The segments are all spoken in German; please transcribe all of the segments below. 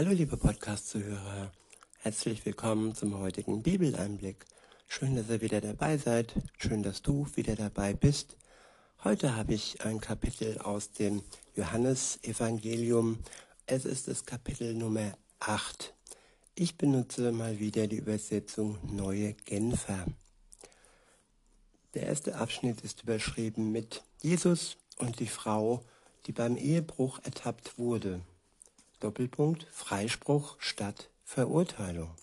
Hallo liebe Podcast-Zuhörer, herzlich willkommen zum heutigen Bibeleinblick. Schön, dass ihr wieder dabei seid, schön, dass du wieder dabei bist. Heute habe ich ein Kapitel aus dem Johannesevangelium. Es ist das Kapitel Nummer 8. Ich benutze mal wieder die Übersetzung Neue Genfer. Der erste Abschnitt ist überschrieben mit Jesus und die Frau, die beim Ehebruch ertappt wurde. Doppelpunkt Freispruch statt Verurteilung.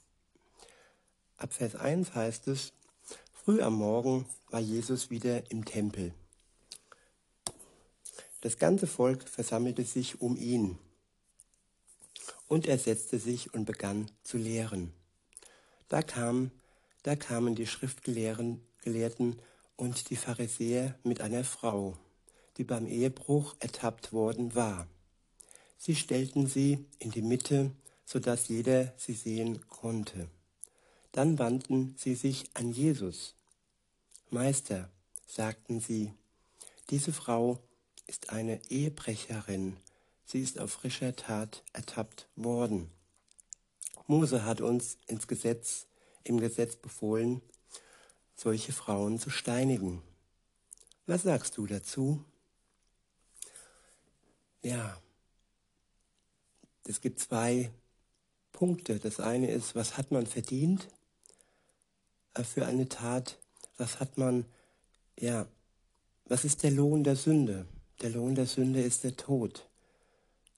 Ab Vers 1 heißt es, früh am Morgen war Jesus wieder im Tempel. Das ganze Volk versammelte sich um ihn und er setzte sich und begann zu lehren. Da, kam, da kamen die Schriftgelehrten und die Pharisäer mit einer Frau, die beim Ehebruch ertappt worden war. Sie stellten sie in die Mitte, so dass jeder sie sehen konnte. Dann wandten sie sich an Jesus. Meister, sagten sie, diese Frau ist eine Ehebrecherin. Sie ist auf frischer Tat ertappt worden. Mose hat uns ins Gesetz, im Gesetz befohlen, solche Frauen zu steinigen. Was sagst du dazu? Ja, es gibt zwei Punkte. Das eine ist, was hat man verdient äh, für eine Tat? Was hat man, ja, was ist der Lohn der Sünde? Der Lohn der Sünde ist der Tod.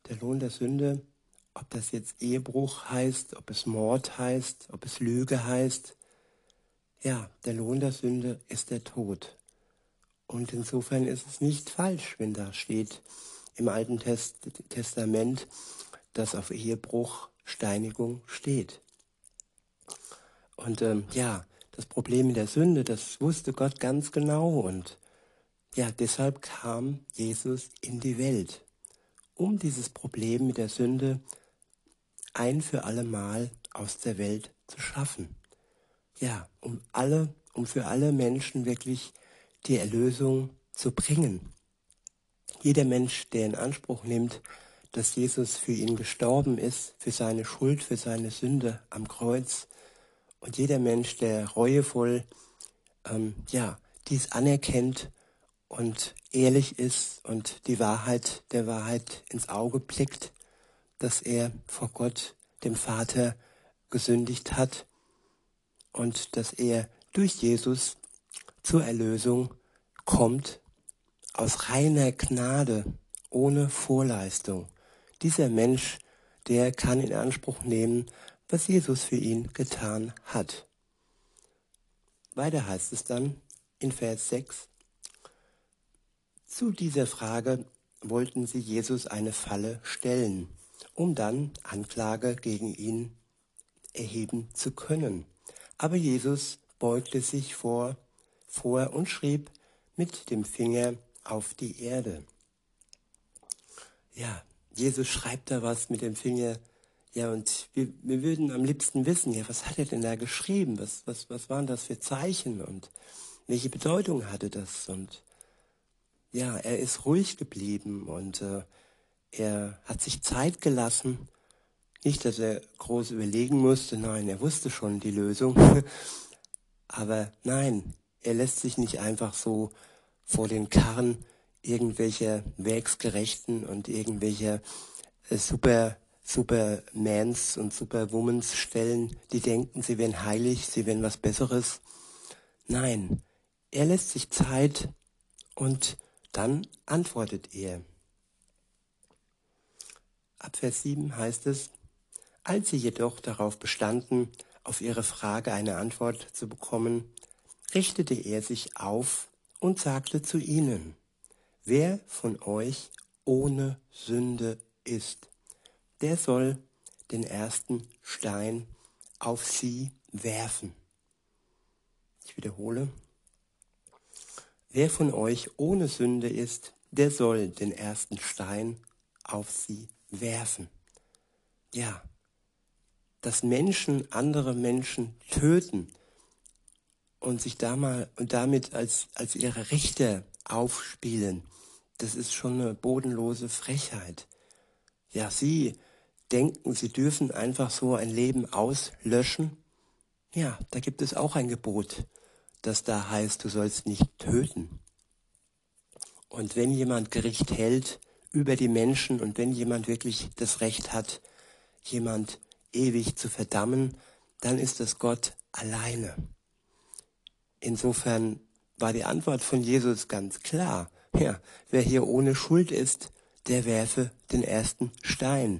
Der Lohn der Sünde, ob das jetzt Ehebruch heißt, ob es Mord heißt, ob es Lüge heißt, ja, der Lohn der Sünde ist der Tod. Und insofern ist es nicht falsch, wenn da steht im Alten Test Testament, dass auf Ehebruch Steinigung steht. Und ähm, ja, das Problem mit der Sünde, das wusste Gott ganz genau und ja, deshalb kam Jesus in die Welt, um dieses Problem mit der Sünde ein für alle Mal aus der Welt zu schaffen. Ja, um alle, um für alle Menschen wirklich die Erlösung zu bringen. Jeder Mensch, der in Anspruch nimmt, dass Jesus für ihn gestorben ist, für seine Schuld, für seine Sünde am Kreuz. Und jeder Mensch, der reuevoll, ähm, ja, dies anerkennt und ehrlich ist und die Wahrheit der Wahrheit ins Auge blickt, dass er vor Gott, dem Vater, gesündigt hat und dass er durch Jesus zur Erlösung kommt aus reiner Gnade, ohne Vorleistung. Dieser Mensch, der kann in Anspruch nehmen, was Jesus für ihn getan hat. Weiter heißt es dann in Vers 6, zu dieser Frage wollten sie Jesus eine Falle stellen, um dann Anklage gegen ihn erheben zu können. Aber Jesus beugte sich vor, vor und schrieb mit dem Finger auf die Erde. Ja, Jesus schreibt da was mit dem Finger. Ja, und wir, wir würden am liebsten wissen, ja, was hat er denn da geschrieben? Was, was, was waren das für Zeichen und welche Bedeutung hatte das? Und ja, er ist ruhig geblieben und äh, er hat sich Zeit gelassen. Nicht, dass er groß überlegen musste, nein, er wusste schon die Lösung. Aber nein, er lässt sich nicht einfach so vor den Karren irgendwelche Werksgerechten und irgendwelche äh, super Supermans und Superwomans stellen, die denken, sie wären heilig, sie wären was Besseres. Nein, er lässt sich Zeit und dann antwortet er. Ab Vers 7 heißt es, als sie jedoch darauf bestanden, auf ihre Frage eine Antwort zu bekommen, richtete er sich auf und sagte zu ihnen, Wer von euch ohne Sünde ist, der soll den ersten Stein auf sie werfen. Ich wiederhole. Wer von euch ohne Sünde ist, der soll den ersten Stein auf sie werfen. Ja, dass Menschen andere Menschen töten und sich damit als, als ihre Richter aufspielen, das ist schon eine bodenlose Frechheit. Ja, sie denken, sie dürfen einfach so ein Leben auslöschen. Ja, da gibt es auch ein Gebot, das da heißt, du sollst nicht töten. Und wenn jemand Gericht hält über die Menschen und wenn jemand wirklich das Recht hat, jemand ewig zu verdammen, dann ist es Gott alleine. Insofern war die Antwort von Jesus ganz klar. Ja, wer hier ohne Schuld ist, der werfe den ersten Stein.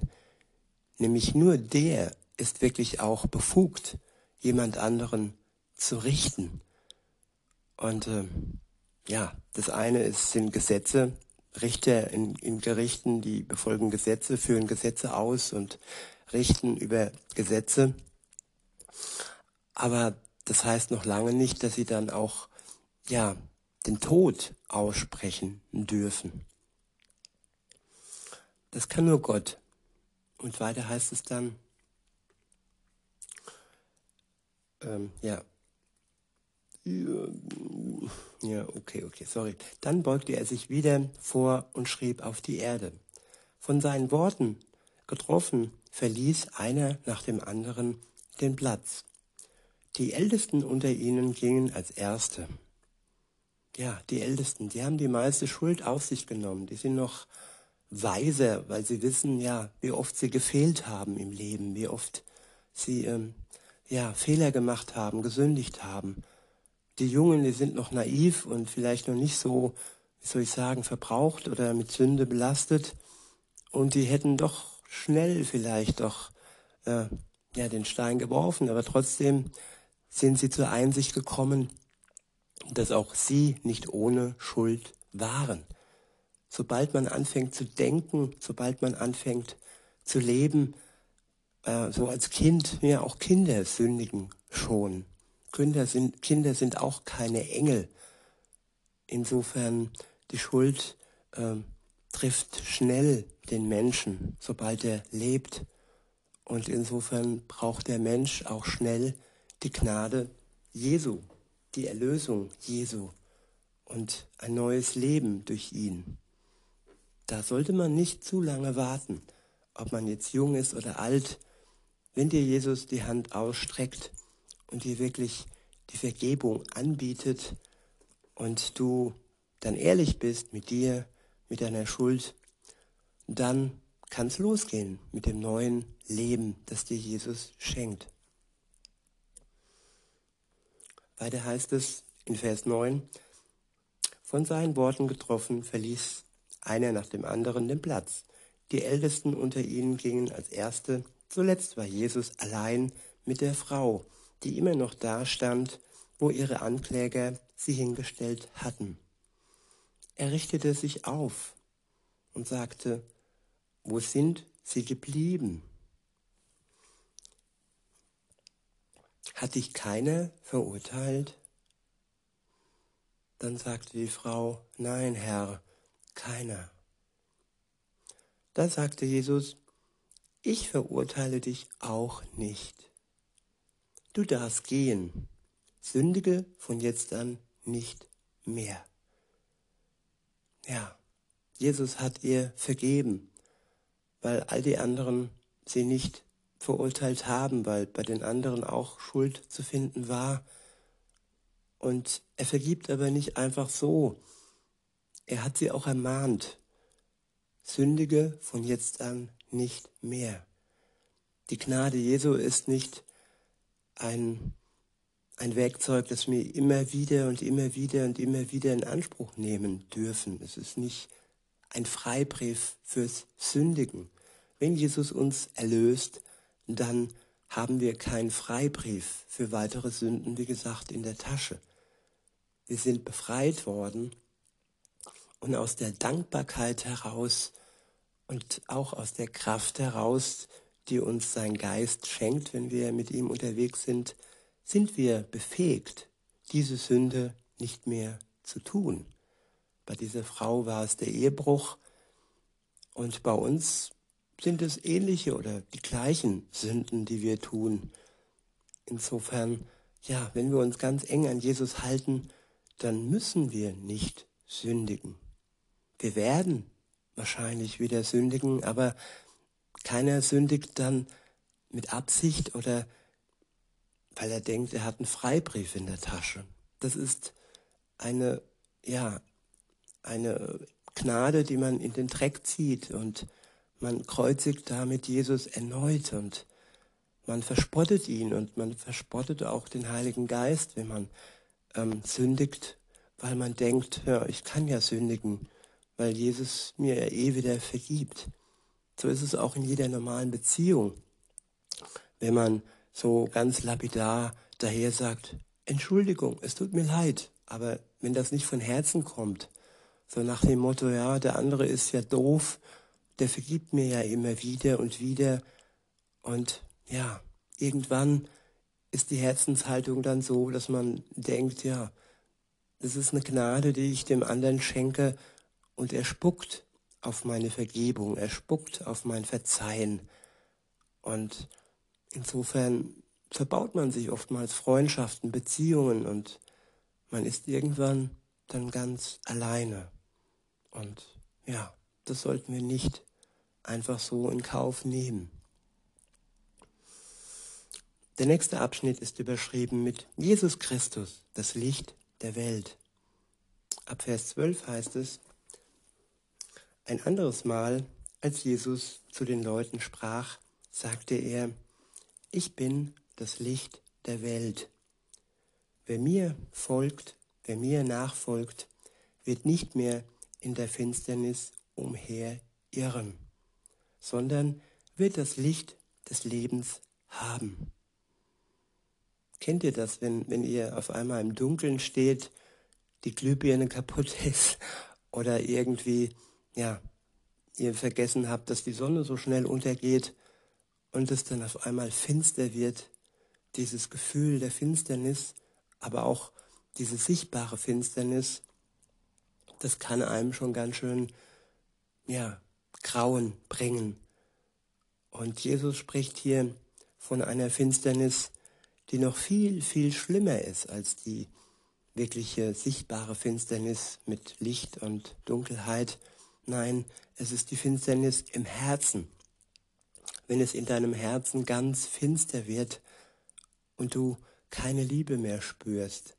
Nämlich nur der ist wirklich auch befugt, jemand anderen zu richten. Und äh, ja, das eine ist, sind Gesetze, Richter in, in Gerichten, die befolgen Gesetze, führen Gesetze aus und richten über Gesetze. Aber das heißt noch lange nicht, dass sie dann auch ja den Tod aussprechen dürfen. Das kann nur Gott. Und weiter heißt es dann, ähm, ja, ja, okay, okay, sorry. Dann beugte er sich wieder vor und schrieb auf die Erde. Von seinen Worten getroffen, verließ einer nach dem anderen den Platz. Die Ältesten unter ihnen gingen als Erste. Ja, die Ältesten, die haben die meiste Schuld auf sich genommen. Die sind noch weiser, weil sie wissen, ja, wie oft sie gefehlt haben im Leben, wie oft sie ähm, ja Fehler gemacht haben, gesündigt haben. Die Jungen, die sind noch naiv und vielleicht noch nicht so, wie soll ich sagen, verbraucht oder mit Sünde belastet und die hätten doch schnell vielleicht doch äh, ja den Stein geworfen, aber trotzdem sind sie zur Einsicht gekommen, dass auch sie nicht ohne Schuld waren. Sobald man anfängt zu denken, sobald man anfängt zu leben, äh, so als Kind, ja auch Kinder sündigen schon. Kinder sind, Kinder sind auch keine Engel. Insofern die Schuld äh, trifft schnell den Menschen, sobald er lebt. Und insofern braucht der Mensch auch schnell die Gnade Jesu, die Erlösung Jesu und ein neues Leben durch ihn. Da sollte man nicht zu lange warten, ob man jetzt jung ist oder alt. Wenn dir Jesus die Hand ausstreckt und dir wirklich die Vergebung anbietet und du dann ehrlich bist mit dir, mit deiner Schuld, dann kann es losgehen mit dem neuen Leben, das dir Jesus schenkt. Weiter heißt es in Vers 9, von seinen Worten getroffen verließ einer nach dem anderen den Platz. Die Ältesten unter ihnen gingen als Erste, zuletzt war Jesus allein mit der Frau, die immer noch da stand, wo ihre Ankläger sie hingestellt hatten. Er richtete sich auf und sagte, wo sind sie geblieben? Hat dich keiner verurteilt? Dann sagte die Frau, nein, Herr, keiner. Da sagte Jesus, ich verurteile dich auch nicht. Du darfst gehen, sündige von jetzt an nicht mehr. Ja, Jesus hat ihr vergeben, weil all die anderen sie nicht verurteilt haben, weil bei den anderen auch Schuld zu finden war. Und er vergibt aber nicht einfach so. Er hat sie auch ermahnt. Sündige von jetzt an nicht mehr. Die Gnade Jesu ist nicht ein, ein Werkzeug, das wir immer wieder und immer wieder und immer wieder in Anspruch nehmen dürfen. Es ist nicht ein Freibrief fürs Sündigen. Wenn Jesus uns erlöst, dann haben wir keinen Freibrief für weitere Sünden, wie gesagt, in der Tasche. Wir sind befreit worden und aus der Dankbarkeit heraus und auch aus der Kraft heraus, die uns sein Geist schenkt, wenn wir mit ihm unterwegs sind, sind wir befähigt, diese Sünde nicht mehr zu tun. Bei dieser Frau war es der Ehebruch und bei uns sind es ähnliche oder die gleichen Sünden, die wir tun. Insofern, ja, wenn wir uns ganz eng an Jesus halten, dann müssen wir nicht sündigen. Wir werden wahrscheinlich wieder sündigen, aber keiner sündigt dann mit Absicht oder weil er denkt, er hat einen Freibrief in der Tasche. Das ist eine, ja, eine Gnade, die man in den Dreck zieht und man kreuzigt damit Jesus erneut und man verspottet ihn und man verspottet auch den Heiligen Geist, wenn man ähm, sündigt, weil man denkt, ja, ich kann ja sündigen, weil Jesus mir ja eh wieder vergibt. So ist es auch in jeder normalen Beziehung. Wenn man so ganz lapidar daher sagt, Entschuldigung, es tut mir leid, aber wenn das nicht von Herzen kommt, so nach dem Motto, ja, der andere ist ja doof, der vergibt mir ja immer wieder und wieder und ja, irgendwann ist die Herzenshaltung dann so, dass man denkt, ja, das ist eine Gnade, die ich dem anderen schenke und er spuckt auf meine Vergebung, er spuckt auf mein Verzeihen. Und insofern verbaut man sich oftmals Freundschaften, Beziehungen und man ist irgendwann dann ganz alleine. Und ja, das sollten wir nicht einfach so in Kauf nehmen. Der nächste Abschnitt ist überschrieben mit Jesus Christus, das Licht der Welt. Ab Vers 12 heißt es, ein anderes Mal, als Jesus zu den Leuten sprach, sagte er, ich bin das Licht der Welt. Wer mir folgt, wer mir nachfolgt, wird nicht mehr in der Finsternis umherirren, sondern wird das Licht des Lebens haben. Kennt ihr das, wenn, wenn ihr auf einmal im Dunkeln steht, die Glühbirne kaputt ist oder irgendwie, ja, ihr vergessen habt, dass die Sonne so schnell untergeht und es dann auf einmal finster wird, dieses Gefühl der Finsternis, aber auch diese sichtbare Finsternis, das kann einem schon ganz schön, ja, Grauen bringen. Und Jesus spricht hier von einer Finsternis, die noch viel, viel schlimmer ist als die wirkliche sichtbare Finsternis mit Licht und Dunkelheit. Nein, es ist die Finsternis im Herzen. Wenn es in deinem Herzen ganz finster wird und du keine Liebe mehr spürst,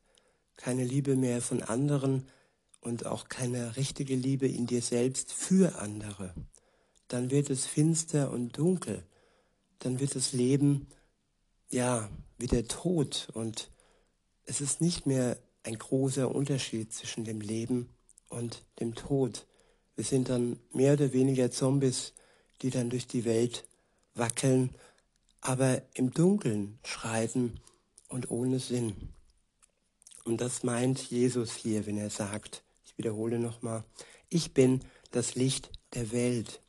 keine Liebe mehr von anderen und auch keine richtige Liebe in dir selbst für andere, dann wird es finster und dunkel. Dann wird das Leben, ja, wie der Tod. Und es ist nicht mehr ein großer Unterschied zwischen dem Leben und dem Tod. Wir sind dann mehr oder weniger Zombies, die dann durch die Welt wackeln, aber im Dunkeln schreiten und ohne Sinn. Und das meint Jesus hier, wenn er sagt, ich wiederhole nochmal, ich bin das Licht der Welt.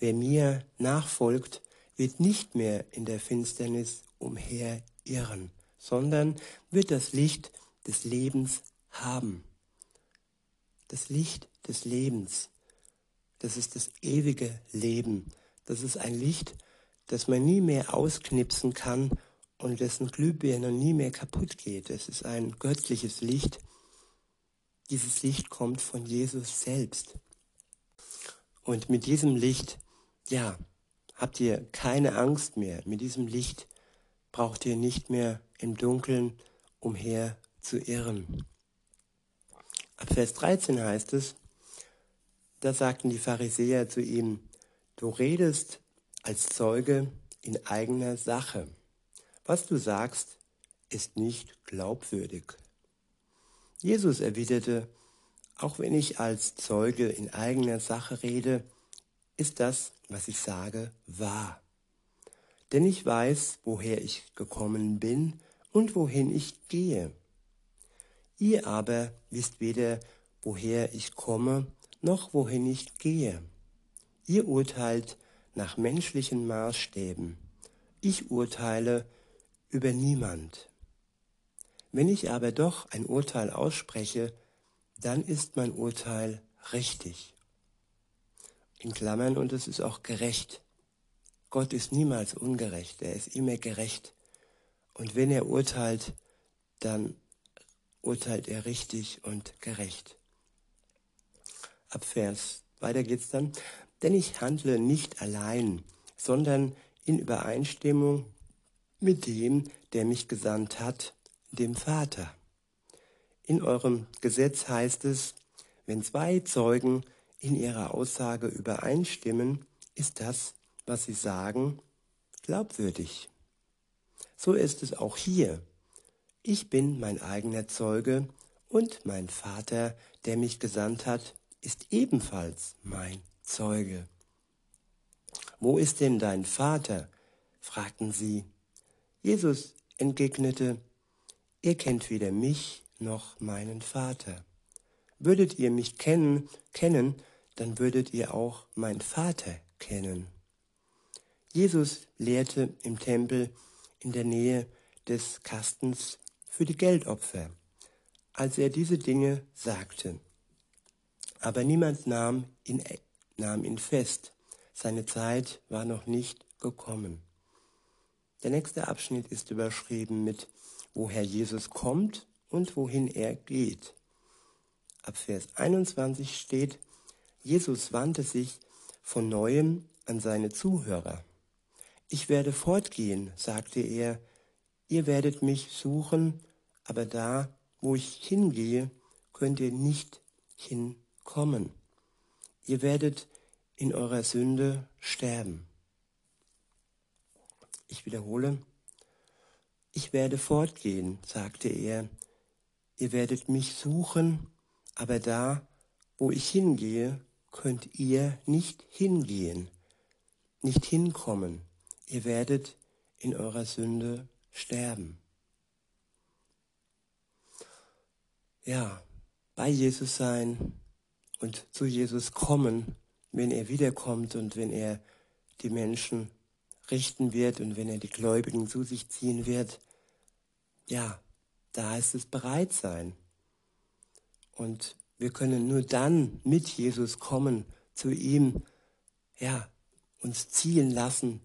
Wer mir nachfolgt, wird nicht mehr in der Finsternis umher irren, sondern wird das Licht des Lebens haben. Das Licht des Lebens, das ist das ewige Leben. Das ist ein Licht, das man nie mehr ausknipsen kann und dessen Glühbirne nie mehr kaputt geht. Es ist ein göttliches Licht. Dieses Licht kommt von Jesus selbst. Und mit diesem Licht, ja, habt ihr keine Angst mehr. Mit diesem Licht braucht ihr nicht mehr im Dunkeln umher zu irren. Ab Vers 13 heißt es, da sagten die Pharisäer zu ihm, du redest als Zeuge in eigener Sache. Was du sagst, ist nicht glaubwürdig. Jesus erwiderte, auch wenn ich als Zeuge in eigener Sache rede, ist das, was ich sage, wahr denn ich weiß, woher ich gekommen bin und wohin ich gehe. Ihr aber wisst weder, woher ich komme, noch wohin ich gehe. Ihr urteilt nach menschlichen Maßstäben. Ich urteile über niemand. Wenn ich aber doch ein Urteil ausspreche, dann ist mein Urteil richtig. In Klammern, und es ist auch gerecht. Gott ist niemals ungerecht, er ist immer gerecht. Und wenn er urteilt, dann urteilt er richtig und gerecht. Ab Vers, weiter geht's dann. Denn ich handle nicht allein, sondern in Übereinstimmung mit dem, der mich gesandt hat, dem Vater. In eurem Gesetz heißt es, wenn zwei Zeugen in ihrer Aussage übereinstimmen, ist das, was sie sagen, glaubwürdig. So ist es auch hier. Ich bin mein eigener Zeuge und mein Vater, der mich gesandt hat, ist ebenfalls mein Zeuge. Wo ist denn dein Vater? fragten sie. Jesus entgegnete, ihr kennt weder mich noch meinen Vater. Würdet ihr mich kennen, kennen, dann würdet ihr auch meinen Vater kennen. Jesus lehrte im Tempel in der Nähe des Kastens für die Geldopfer, als er diese Dinge sagte. Aber niemand nahm ihn, nahm ihn fest. Seine Zeit war noch nicht gekommen. Der nächste Abschnitt ist überschrieben mit, woher Jesus kommt und wohin er geht. Ab Vers 21 steht, Jesus wandte sich von neuem an seine Zuhörer. Ich werde fortgehen, sagte er, ihr werdet mich suchen, aber da, wo ich hingehe, könnt ihr nicht hinkommen. Ihr werdet in eurer Sünde sterben. Ich wiederhole, ich werde fortgehen, sagte er, ihr werdet mich suchen, aber da, wo ich hingehe, könnt ihr nicht hingehen, nicht hinkommen. Ihr werdet in eurer Sünde sterben. Ja, bei Jesus sein und zu Jesus kommen, wenn er wiederkommt und wenn er die Menschen richten wird und wenn er die Gläubigen zu sich ziehen wird, ja, da heißt es bereit sein. Und wir können nur dann mit Jesus kommen, zu ihm, ja, uns ziehen lassen,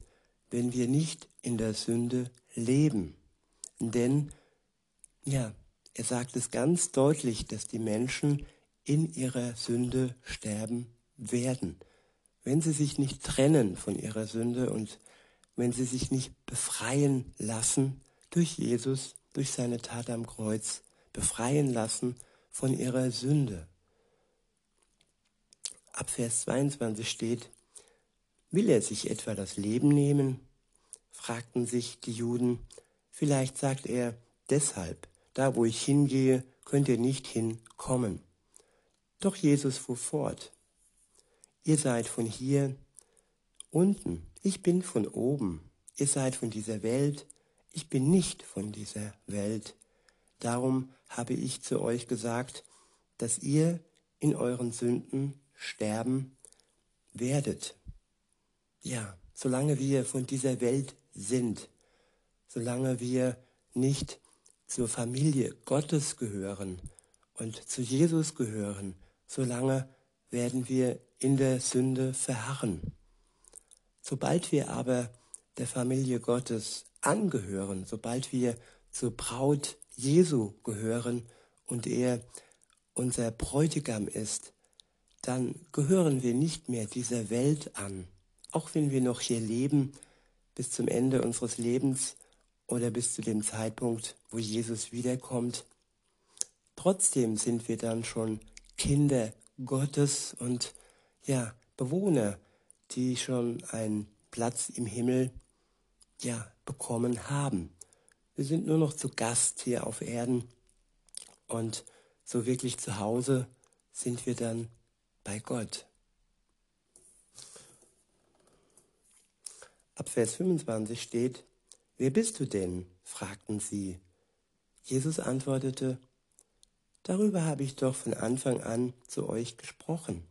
wenn wir nicht in der Sünde leben. Denn, ja, er sagt es ganz deutlich, dass die Menschen in ihrer Sünde sterben werden, wenn sie sich nicht trennen von ihrer Sünde und wenn sie sich nicht befreien lassen durch Jesus, durch seine Tat am Kreuz, befreien lassen von ihrer Sünde. Ab Vers 22 steht, will er sich etwa das Leben nehmen? fragten sich die Juden. Vielleicht sagt er, deshalb, da wo ich hingehe, könnt ihr nicht hinkommen. Doch Jesus fuhr fort. Ihr seid von hier unten, ich bin von oben. Ihr seid von dieser Welt, ich bin nicht von dieser Welt. Darum habe ich zu euch gesagt, dass ihr in euren Sünden sterben werdet. Ja, solange wir von dieser Welt sind, solange wir nicht zur Familie Gottes gehören und zu Jesus gehören, solange werden wir in der Sünde verharren. Sobald wir aber der Familie Gottes angehören, sobald wir zur Braut Jesu gehören und er unser Bräutigam ist, dann gehören wir nicht mehr dieser Welt an. Auch wenn wir noch hier leben, bis zum Ende unseres Lebens oder bis zu dem Zeitpunkt, wo Jesus wiederkommt. Trotzdem sind wir dann schon Kinder Gottes und ja, Bewohner, die schon einen Platz im Himmel ja, bekommen haben. Wir sind nur noch zu Gast hier auf Erden und so wirklich zu Hause sind wir dann bei Gott. Ab Vers 25 steht, Wer bist du denn? fragten sie. Jesus antwortete, Darüber habe ich doch von Anfang an zu euch gesprochen.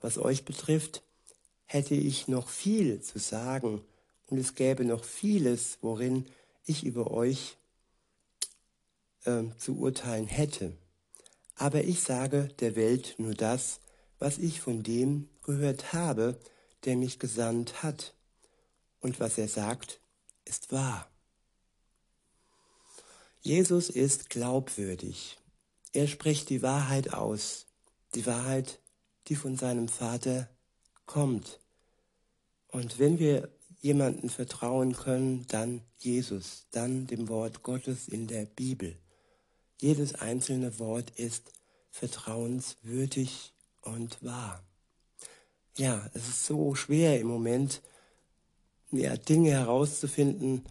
Was euch betrifft, hätte ich noch viel zu sagen und es gäbe noch vieles, worin ich über euch äh, zu urteilen hätte. Aber ich sage der Welt nur das, was ich von dem gehört habe, der mich gesandt hat. Und was er sagt, ist wahr. Jesus ist glaubwürdig. Er spricht die Wahrheit aus, die Wahrheit, die von seinem Vater kommt. Und wenn wir jemanden vertrauen können, dann Jesus, dann dem Wort Gottes in der Bibel. Jedes einzelne Wort ist vertrauenswürdig und wahr. Ja, es ist so schwer im Moment, ja, Dinge herauszufinden,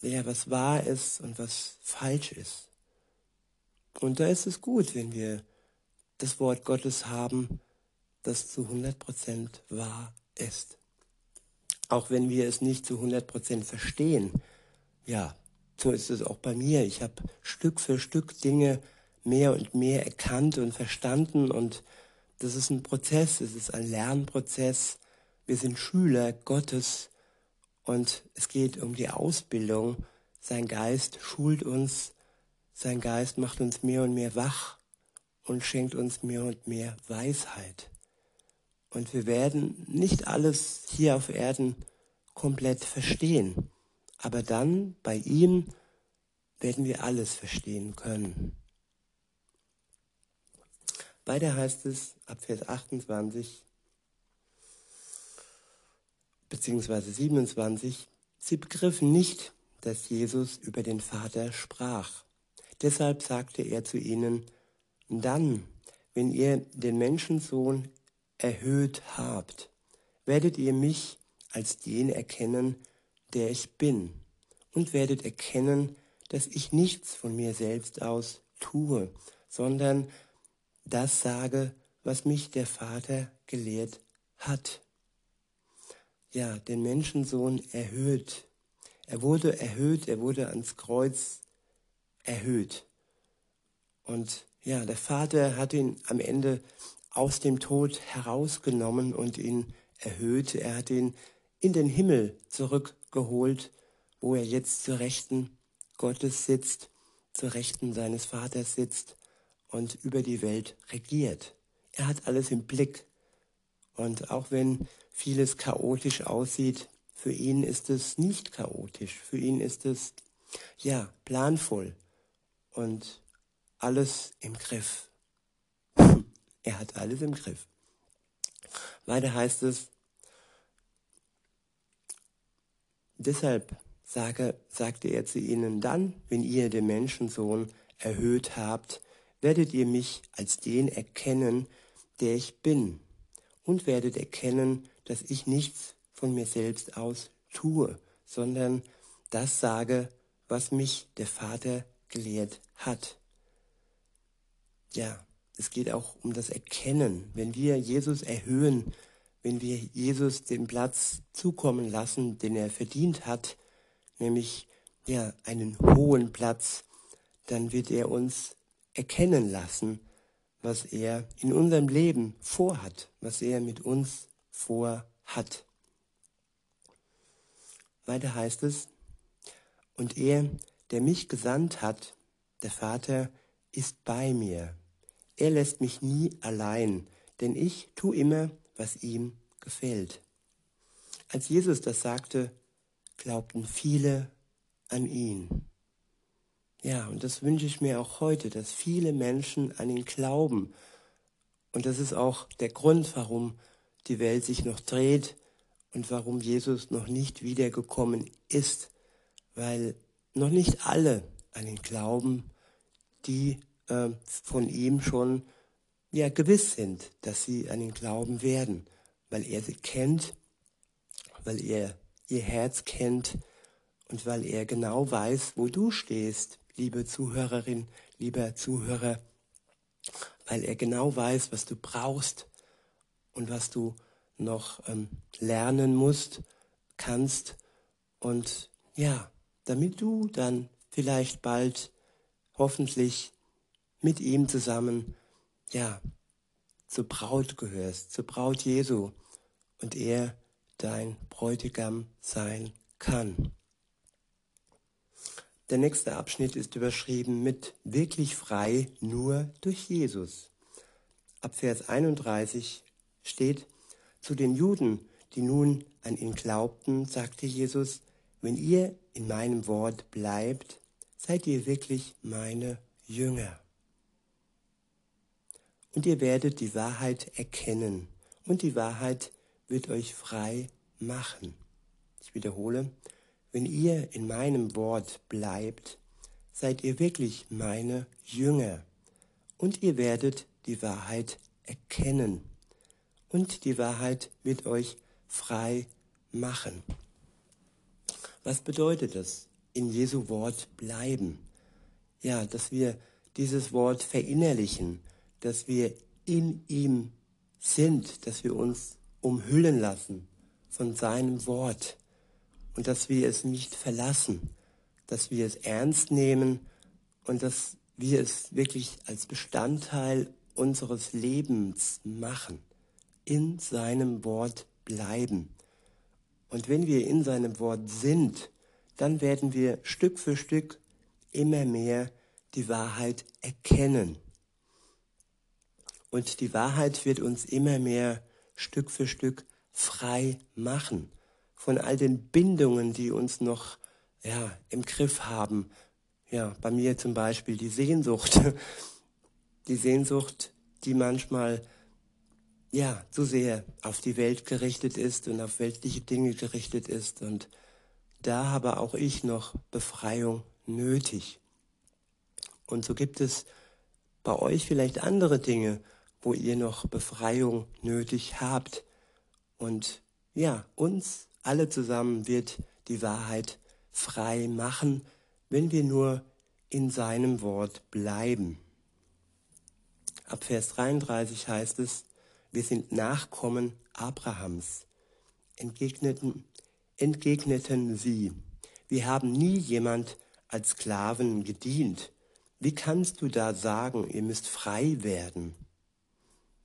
ja, was wahr ist und was falsch ist. Und da ist es gut, wenn wir das Wort Gottes haben, das zu 100% wahr ist. Auch wenn wir es nicht zu 100% verstehen. Ja, so ist es auch bei mir. Ich habe Stück für Stück Dinge mehr und mehr erkannt und verstanden und das ist ein Prozess, es ist ein Lernprozess. Wir sind Schüler Gottes und es geht um die Ausbildung. Sein Geist schult uns, sein Geist macht uns mehr und mehr wach und schenkt uns mehr und mehr Weisheit. Und wir werden nicht alles hier auf Erden komplett verstehen. Aber dann bei ihm werden wir alles verstehen können. Weiter heißt es ab Vers 28 beziehungsweise 27, sie begriffen nicht, dass Jesus über den Vater sprach. Deshalb sagte er zu ihnen, dann, wenn ihr den Menschensohn erhöht habt, werdet ihr mich als den erkennen, der ich bin, und werdet erkennen, dass ich nichts von mir selbst aus tue, sondern das sage, was mich der Vater gelehrt hat. Ja, den Menschensohn erhöht. Er wurde erhöht, er wurde ans Kreuz erhöht. Und ja, der Vater hat ihn am Ende aus dem Tod herausgenommen und ihn erhöht. Er hat ihn in den Himmel zurückgeholt, wo er jetzt zur Rechten Gottes sitzt, zur Rechten seines Vaters sitzt und über die Welt regiert. Er hat alles im Blick. Und auch wenn vieles chaotisch aussieht, für ihn ist es nicht chaotisch. Für ihn ist es, ja, planvoll und alles im Griff. Er hat alles im Griff. Weiter heißt es, deshalb sage, sagte er zu ihnen, dann, wenn ihr den Menschensohn erhöht habt, werdet ihr mich als den erkennen, der ich bin, und werdet erkennen, dass ich nichts von mir selbst aus tue, sondern das sage, was mich der Vater gelehrt hat. Ja, es geht auch um das Erkennen. Wenn wir Jesus erhöhen, wenn wir Jesus den Platz zukommen lassen, den er verdient hat, nämlich ja einen hohen Platz, dann wird er uns erkennen lassen, was er in unserem Leben vorhat, was er mit uns vorhat. Weiter heißt es, und er, der mich gesandt hat, der Vater, ist bei mir. Er lässt mich nie allein, denn ich tue immer, was ihm gefällt. Als Jesus das sagte, glaubten viele an ihn. Ja, und das wünsche ich mir auch heute, dass viele Menschen an ihn glauben. Und das ist auch der Grund, warum die Welt sich noch dreht und warum Jesus noch nicht wiedergekommen ist, weil noch nicht alle an ihn glauben, die äh, von ihm schon ja gewiss sind, dass sie an ihn glauben werden, weil er sie kennt, weil er ihr Herz kennt und weil er genau weiß, wo du stehst liebe Zuhörerin, lieber Zuhörer, weil er genau weiß, was du brauchst und was du noch ähm, lernen musst, kannst und ja, damit du dann vielleicht bald hoffentlich mit ihm zusammen ja zur Braut gehörst, zur Braut Jesu und er dein Bräutigam sein kann. Der nächste Abschnitt ist überschrieben mit wirklich frei nur durch Jesus. Ab Vers 31 steht, zu den Juden, die nun an ihn glaubten, sagte Jesus, wenn ihr in meinem Wort bleibt, seid ihr wirklich meine Jünger. Und ihr werdet die Wahrheit erkennen und die Wahrheit wird euch frei machen. Ich wiederhole, wenn ihr in meinem Wort bleibt, seid ihr wirklich meine Jünger und ihr werdet die Wahrheit erkennen und die Wahrheit wird euch frei machen. Was bedeutet das? In Jesu Wort bleiben. Ja, dass wir dieses Wort verinnerlichen, dass wir in ihm sind, dass wir uns umhüllen lassen von seinem Wort und dass wir es nicht verlassen, dass wir es ernst nehmen und dass wir es wirklich als Bestandteil unseres Lebens machen, in seinem Wort bleiben. Und wenn wir in seinem Wort sind, dann werden wir Stück für Stück immer mehr die Wahrheit erkennen. Und die Wahrheit wird uns immer mehr Stück für Stück frei machen von all den Bindungen, die uns noch ja, im Griff haben. Ja, bei mir zum Beispiel die Sehnsucht. Die Sehnsucht, die manchmal ja, zu sehr auf die Welt gerichtet ist und auf weltliche Dinge gerichtet ist. Und da habe auch ich noch Befreiung nötig. Und so gibt es bei euch vielleicht andere Dinge, wo ihr noch Befreiung nötig habt. Und ja, uns alle zusammen wird die Wahrheit frei machen, wenn wir nur in seinem Wort bleiben. Ab Vers 33 heißt es, wir sind Nachkommen Abrahams. Entgegneten, entgegneten sie, wir haben nie jemand als Sklaven gedient. Wie kannst du da sagen, ihr müsst frei werden?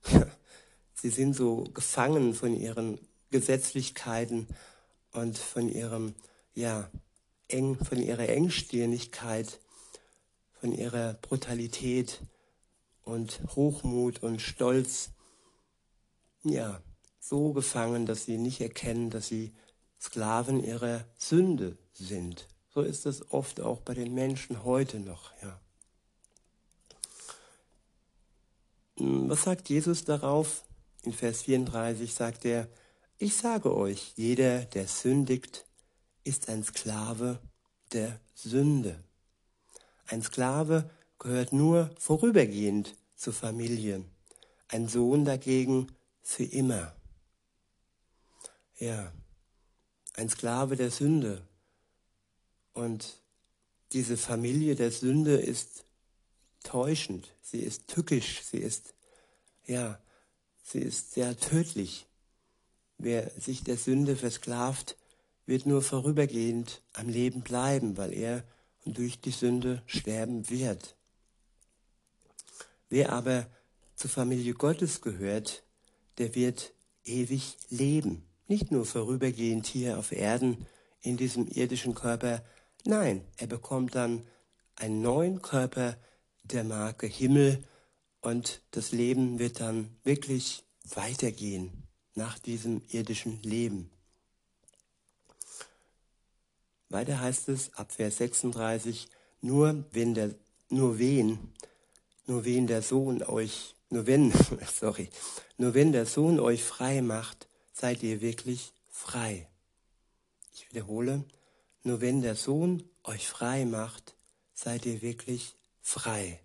sie sind so gefangen von ihren Gesetzlichkeiten und von ihrem, ja, eng, von ihrer Engstirnigkeit, von ihrer Brutalität und Hochmut und Stolz ja, so gefangen, dass sie nicht erkennen, dass sie Sklaven ihrer Sünde sind. So ist es oft auch bei den Menschen heute noch, ja. Was sagt Jesus darauf? In Vers 34 sagt er, ich sage euch, jeder, der sündigt, ist ein Sklave der Sünde. Ein Sklave gehört nur vorübergehend zur Familie. Ein Sohn dagegen für immer. Ja, ein Sklave der Sünde. Und diese Familie der Sünde ist täuschend, sie ist tückisch, sie ist, ja, sie ist sehr tödlich. Wer sich der Sünde versklavt, wird nur vorübergehend am Leben bleiben, weil er durch die Sünde sterben wird. Wer aber zur Familie Gottes gehört, der wird ewig leben. Nicht nur vorübergehend hier auf Erden in diesem irdischen Körper. Nein, er bekommt dann einen neuen Körper der Marke Himmel und das Leben wird dann wirklich weitergehen nach diesem irdischen Leben. Weiter heißt es ab Vers 36, nur wenn der, nur wen, nur wen der Sohn euch nur wenn, sorry, nur wenn der Sohn euch frei macht, seid ihr wirklich frei. Ich wiederhole, nur wenn der Sohn euch frei macht, seid ihr wirklich frei.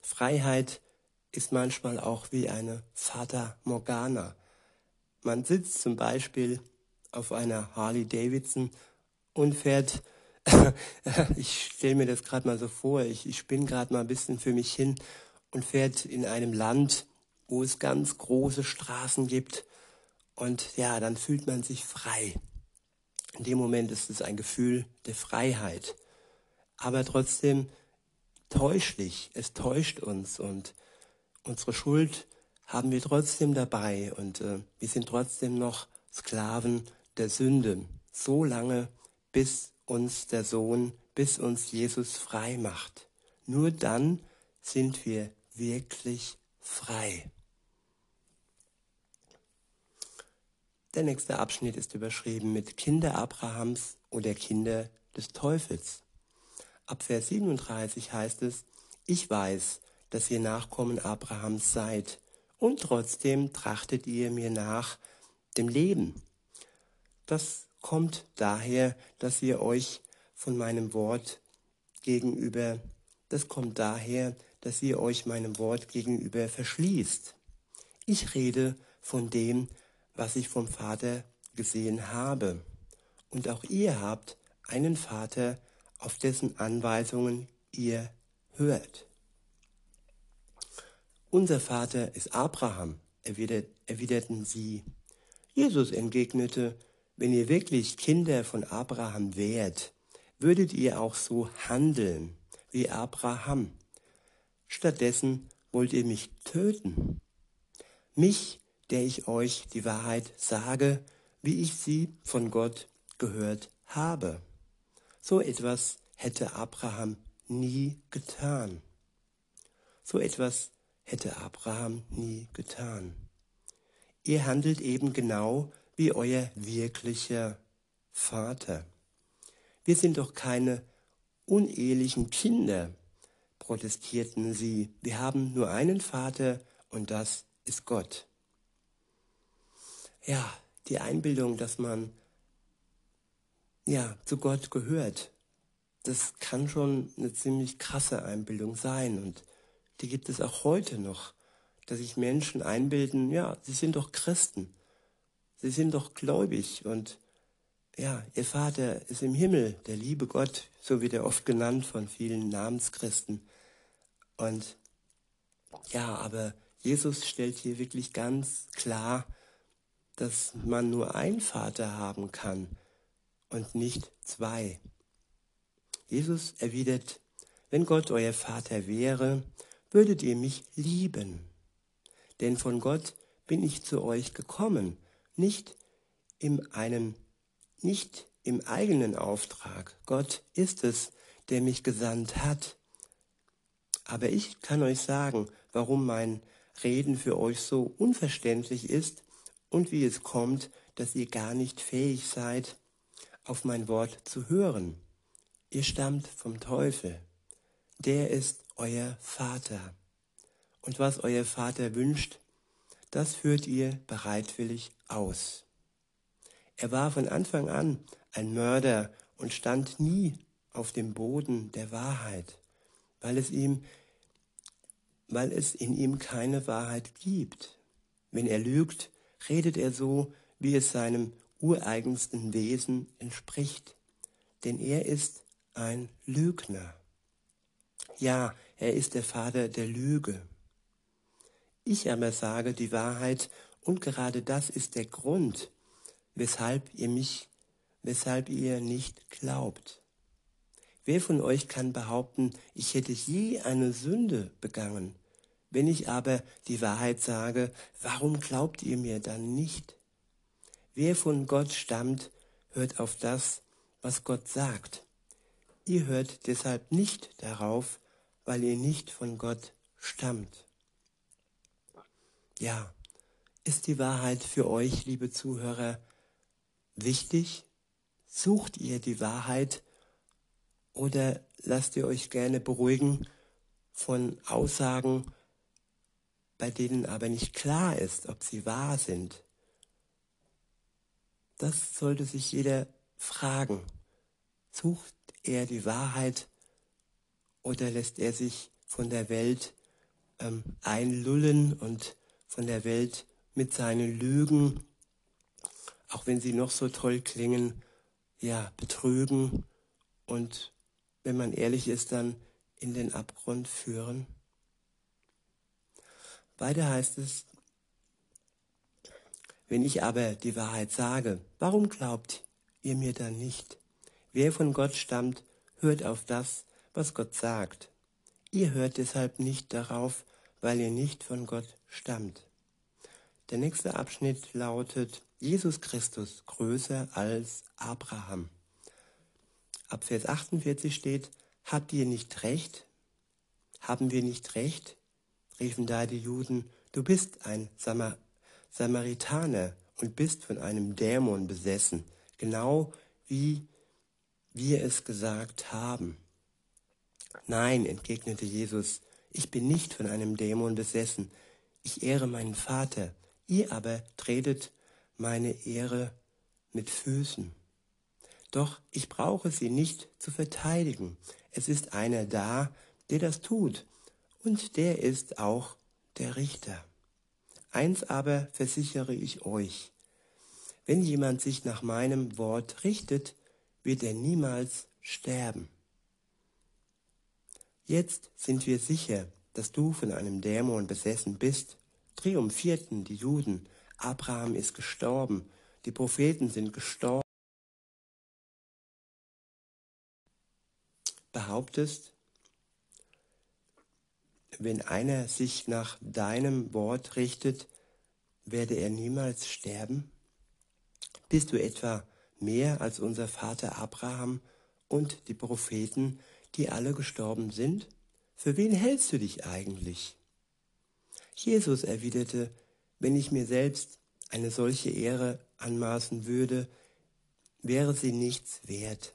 Freiheit ist manchmal auch wie eine Fata Morgana. Man sitzt zum Beispiel auf einer Harley Davidson und fährt, ich stelle mir das gerade mal so vor, ich, ich spinne gerade mal ein bisschen für mich hin und fährt in einem Land, wo es ganz große Straßen gibt. Und ja, dann fühlt man sich frei. In dem Moment ist es ein Gefühl der Freiheit. Aber trotzdem täuschlich. Es täuscht uns und unsere Schuld haben wir trotzdem dabei und äh, wir sind trotzdem noch Sklaven der Sünde. So lange, bis uns der Sohn, bis uns Jesus frei macht. Nur dann sind wir wirklich frei. Der nächste Abschnitt ist überschrieben mit Kinder Abrahams oder Kinder des Teufels. Ab Vers 37 heißt es, ich weiß, dass ihr Nachkommen Abrahams seid, und trotzdem trachtet ihr mir nach dem Leben. Das kommt daher, dass ihr euch von meinem Wort gegenüber, das kommt daher, dass ihr euch meinem Wort gegenüber verschließt. Ich rede von dem, was ich vom Vater gesehen habe. Und auch ihr habt einen Vater, auf dessen Anweisungen ihr hört. Unser Vater ist Abraham, erwiderten sie. Jesus entgegnete, wenn ihr wirklich Kinder von Abraham wärt, würdet ihr auch so handeln wie Abraham. Stattdessen wollt ihr mich töten. Mich, der ich euch die Wahrheit sage, wie ich sie von Gott gehört habe. So etwas hätte Abraham nie getan. So etwas hätte Abraham nie getan. Ihr handelt eben genau wie euer wirklicher Vater. Wir sind doch keine unehelichen Kinder, protestierten sie. Wir haben nur einen Vater und das ist Gott. Ja, die Einbildung, dass man ja zu Gott gehört, das kann schon eine ziemlich krasse Einbildung sein und die gibt es auch heute noch, dass sich Menschen einbilden, ja, sie sind doch Christen, sie sind doch gläubig und ja, ihr Vater ist im Himmel, der liebe Gott, so wird er oft genannt von vielen Namenschristen. Und ja, aber Jesus stellt hier wirklich ganz klar, dass man nur einen Vater haben kann und nicht zwei. Jesus erwidert, wenn Gott euer Vater wäre, würdet ihr mich lieben. Denn von Gott bin ich zu euch gekommen, nicht in einem, nicht im eigenen Auftrag. Gott ist es, der mich gesandt hat. Aber ich kann euch sagen, warum mein Reden für euch so unverständlich ist und wie es kommt, dass ihr gar nicht fähig seid, auf mein Wort zu hören. Ihr stammt vom Teufel. Der ist euer Vater. Und was euer Vater wünscht, das führt ihr bereitwillig aus. Er war von Anfang an ein Mörder und stand nie auf dem Boden der Wahrheit, weil es ihm weil es in ihm keine Wahrheit gibt. Wenn er lügt, redet er so, wie es seinem ureigensten Wesen entspricht, denn er ist ein Lügner. Ja, er ist der Vater der Lüge. Ich aber sage die Wahrheit und gerade das ist der Grund, weshalb ihr mich, weshalb ihr nicht glaubt. Wer von euch kann behaupten, ich hätte je eine Sünde begangen? Wenn ich aber die Wahrheit sage, warum glaubt ihr mir dann nicht? Wer von Gott stammt, hört auf das, was Gott sagt. Ihr hört deshalb nicht darauf, weil ihr nicht von Gott stammt. Ja, ist die Wahrheit für euch, liebe Zuhörer, wichtig? Sucht ihr die Wahrheit oder lasst ihr euch gerne beruhigen von Aussagen, bei denen aber nicht klar ist, ob sie wahr sind? Das sollte sich jeder fragen. Sucht er die Wahrheit oder lässt er sich von der Welt ähm, einlullen und von der Welt mit seinen Lügen, auch wenn sie noch so toll klingen, ja, betrügen und, wenn man ehrlich ist, dann in den Abgrund führen. Weiter heißt es, wenn ich aber die Wahrheit sage, warum glaubt ihr mir dann nicht? Wer von Gott stammt, hört auf das, was Gott sagt. Ihr hört deshalb nicht darauf, weil ihr nicht von Gott stammt. Der nächste Abschnitt lautet Jesus Christus größer als Abraham. Ab Vers 48 steht, habt ihr nicht recht? Haben wir nicht recht? riefen da die Juden, du bist ein Samar Samaritaner und bist von einem Dämon besessen, genau wie wir es gesagt haben. Nein, entgegnete Jesus, ich bin nicht von einem Dämon besessen, ich ehre meinen Vater, ihr aber tretet meine Ehre mit Füßen. Doch ich brauche sie nicht zu verteidigen. Es ist einer da, der das tut, und der ist auch der Richter. Eins aber versichere ich euch, wenn jemand sich nach meinem Wort richtet, wird er niemals sterben. Jetzt sind wir sicher, dass du von einem Dämon besessen bist, triumphierten die Juden. Abraham ist gestorben, die Propheten sind gestorben. Behauptest, wenn einer sich nach deinem Wort richtet, werde er niemals sterben? Bist du etwa mehr als unser Vater Abraham und die Propheten, die alle gestorben sind? Für wen hältst du dich eigentlich? Jesus erwiderte, wenn ich mir selbst eine solche Ehre anmaßen würde, wäre sie nichts wert.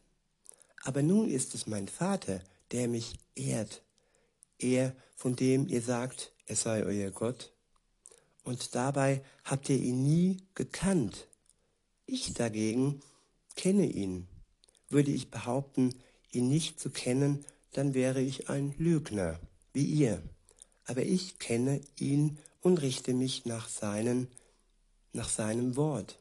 Aber nun ist es mein Vater, der mich ehrt, er, von dem ihr sagt, er sei euer Gott. Und dabei habt ihr ihn nie gekannt. Ich dagegen kenne ihn. Würde ich behaupten, ihn nicht zu kennen, dann wäre ich ein Lügner, wie ihr. Aber ich kenne ihn und richte mich nach, seinen, nach seinem Wort.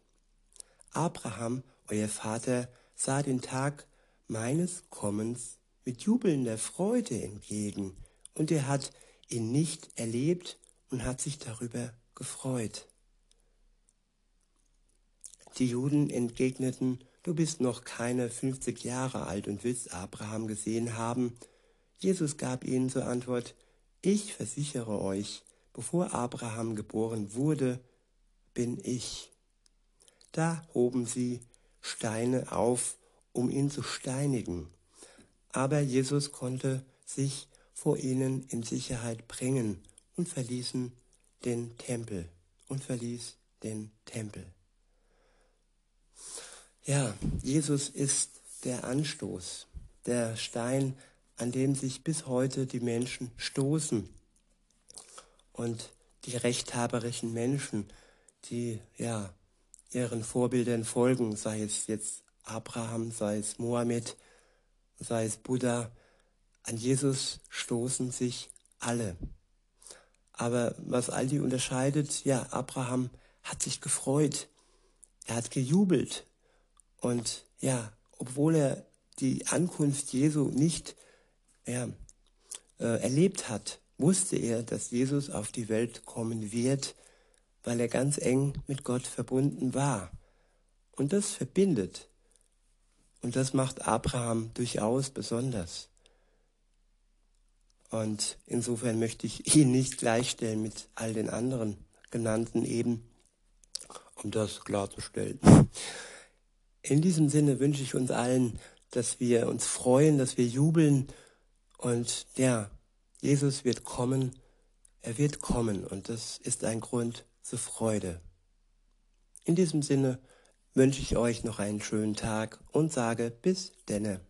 Abraham, euer Vater, sah den Tag meines Kommens mit jubelnder Freude entgegen, und er hat ihn nicht erlebt und hat sich darüber gefreut. Die Juden entgegneten, du bist noch keine 50 Jahre alt und willst Abraham gesehen haben. Jesus gab ihnen zur Antwort, ich versichere euch, bevor Abraham geboren wurde, bin ich. Da hoben sie Steine auf, um ihn zu steinigen. Aber Jesus konnte sich vor ihnen in Sicherheit bringen und verließen den Tempel und verließ den Tempel. Ja, Jesus ist der Anstoß, der Stein, an dem sich bis heute die Menschen stoßen und die rechthaberischen Menschen, die ja ihren Vorbildern folgen, sei es jetzt Abraham, sei es Mohammed, sei es Buddha, an Jesus stoßen sich alle. Aber was all die unterscheidet, ja, Abraham hat sich gefreut, er hat gejubelt, und ja, obwohl er die Ankunft Jesu nicht ja, äh, erlebt hat, wusste er, dass Jesus auf die Welt kommen wird, weil er ganz eng mit Gott verbunden war. Und das verbindet. Und das macht Abraham durchaus besonders. Und insofern möchte ich ihn nicht gleichstellen mit all den anderen genannten eben, um das klarzustellen. In diesem Sinne wünsche ich uns allen, dass wir uns freuen, dass wir jubeln und ja, Jesus wird kommen, er wird kommen und das ist ein Grund zur Freude. In diesem Sinne wünsche ich euch noch einen schönen Tag und sage bis denne.